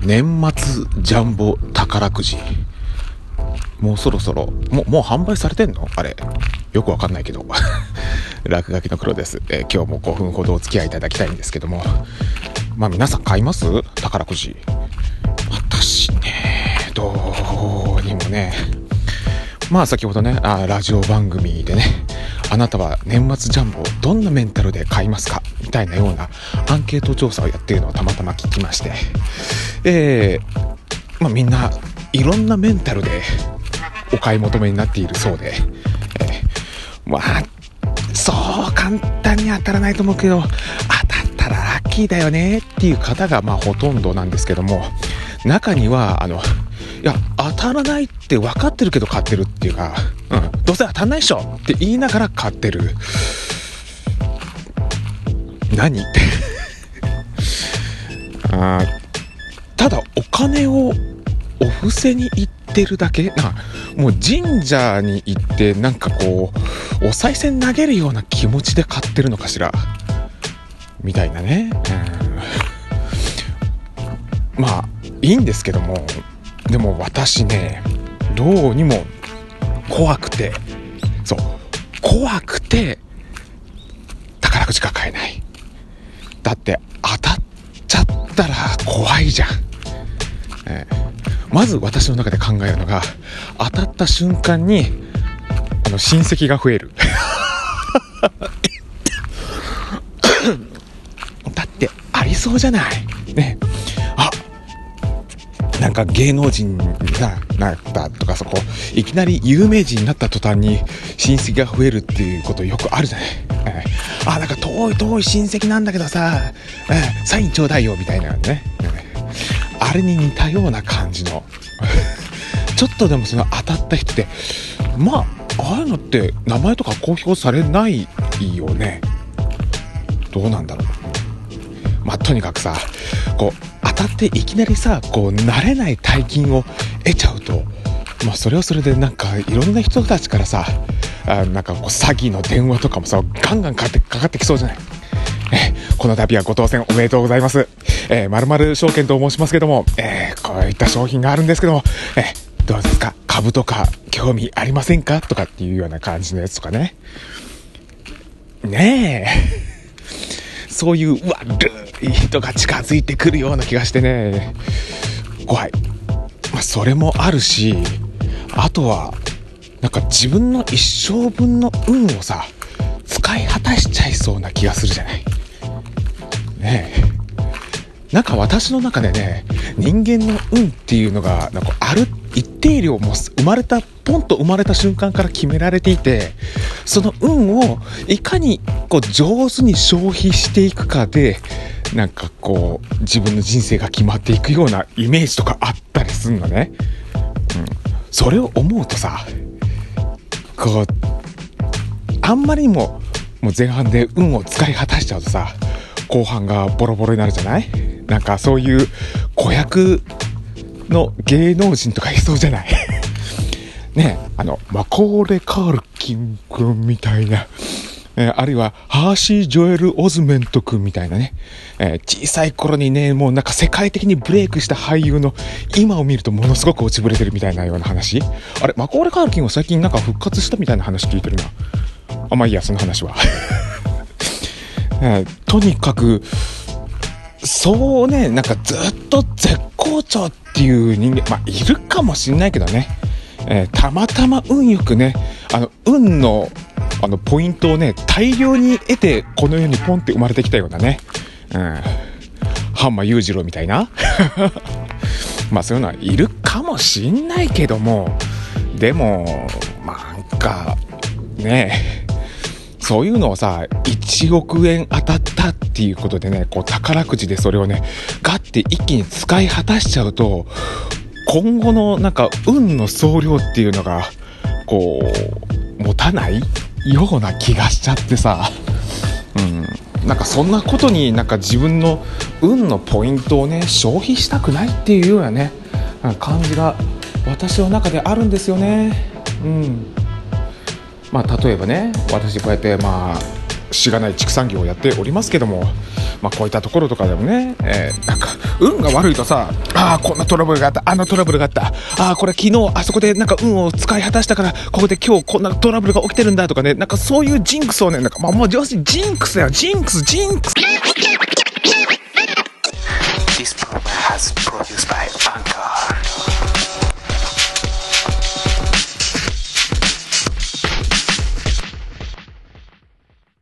年末ジャンボ宝くじ。もうそろそろもうもう販売されてんの？あれ。よくわかんないけど。落書きの黒です、えー今日も5分ほどお付き合いいただきたいんですけども。まあ皆さん買います？宝くじ。私ねどうにもね。まあ先ほどねあラジオ番組でね。あなたは年末ジャンボをどんなメンタルで買いますか？たいなようなアンケート調査をやっているのをたまたま聞きまして。えーまあ、みんないろんなメンタルでお買い求めになっているそうで、えーまあそう簡単に当たらないと思うけど当たったらラッキーだよねっていう方がまあほとんどなんですけども中にはあのいや当たらないって分かってるけど買ってるっていうか、うん、どうせ当たんないっしょって言いながら買ってる。何？っ てあただお金をお布施に行ってるだけ？なもう神社に行ってなんかこうお賽銭投げるような気持ちで買ってるのかしら？みたいなね、うん。まあいいんですけどもでも私ねどうにも怖くてそう怖くて宝くじが買えない。だって当たっちゃったら怖いじゃん、えーまず私の中で考えるのが当たった瞬間にあの親戚が増える。だってありそうじゃない。ね。か芸能人になったとかそこいきなり有名人になった途端に親戚が増えるっていうことよくあるじゃない、えーあなんか遠い遠い親戚なんだけどさ、えーサインちょうだいよみたいなね、えーあれに似たような感じの。ちょっとでもその当たった人ってまあああいうのって名前とか公表されないよね。どうなんだろう。まあとにかくさこうたっていきなりさこう慣れない大金を得ちゃうとまあそれはそれでなんかいろんな人たちからさあなんかこう詐欺の電話とかもさガンガンかかってかかってきそうじゃない？えこの度はご当選おめでとうございます。えー、〇〇証券と申しますけども、えーこういった商品があるんですけども、えーどうですか？株とか興味ありませんか？とかっていうような感じのやつとかね。ねえ。そういう悪い人が近づいてくるような気がしてね、怖い。まあ、それもあるし、あとは、なんか自分の一生分の運をさ、使い果たしちゃいそうな気がするじゃない。ねえ。なんか私の中でね、人間の運っていうのが、なんかある一定量も生まれた、ポンと生まれた瞬間から決められていて、その運をいかにこう上手に消費していくかで、なんかこう自分の人生が決まっていくようなイメージとかあったりするのね。うん。それを思うとさ、こう、あんまりにももう前半で運を使い果たしちゃうとさ後半がボロボロになるじゃない？なんかそういう子役の芸能人とかいそうじゃない？ねあのマコーレ・カールキン君みたいな、えーあるいはハーシー・ジョエル・オズメント君みたいなね、えー小さい頃にねもうなんか世界的にブレイクした俳優の今を見るとものすごく落ちぶれてるみたいなような話。あれマコーレ・カールキンは最近なんか復活したみたいな話聞いてるな。あまあいいやその話は、えーとにかくそうねなんかずっと絶好調っていう人間まあいるかもしんないけどね、えーたまたま運よくねあの運のあのポイントをね大量に得てこの世にポンって生まれてきたようなね、うん、ハンマー裕次郎みたいな。まあそういうのはいるかもしんないけども。でもまあなんかねそういうのをさ、1億円当たったっていうことでね、こう宝くじでそれをね、ガッて一気に使い果たしちゃうと、今後のなんか運の総量っていうのが、こう、持たないような気がしちゃってさ、うん。なんかそんなことになんか自分の運のポイントをね、消費したくないっていうようなね、感じが私の中であるんですよね。うん。まあ、例えばね私こうやってまあしがない畜産業をやっておりますけども、まあ、こういったところとかでもね、えー、なんか運が悪いとさあこんなトラブルがあったあんなトラブルがあったああこれ昨日あそこでなんか運を使い果たしたからここで今日こんなトラブルが起きてるんだとかねなんかそういうジンクスをねなんか、まあ、もう上司ジンクスやジンクスジンクス This program has produced by Anchor.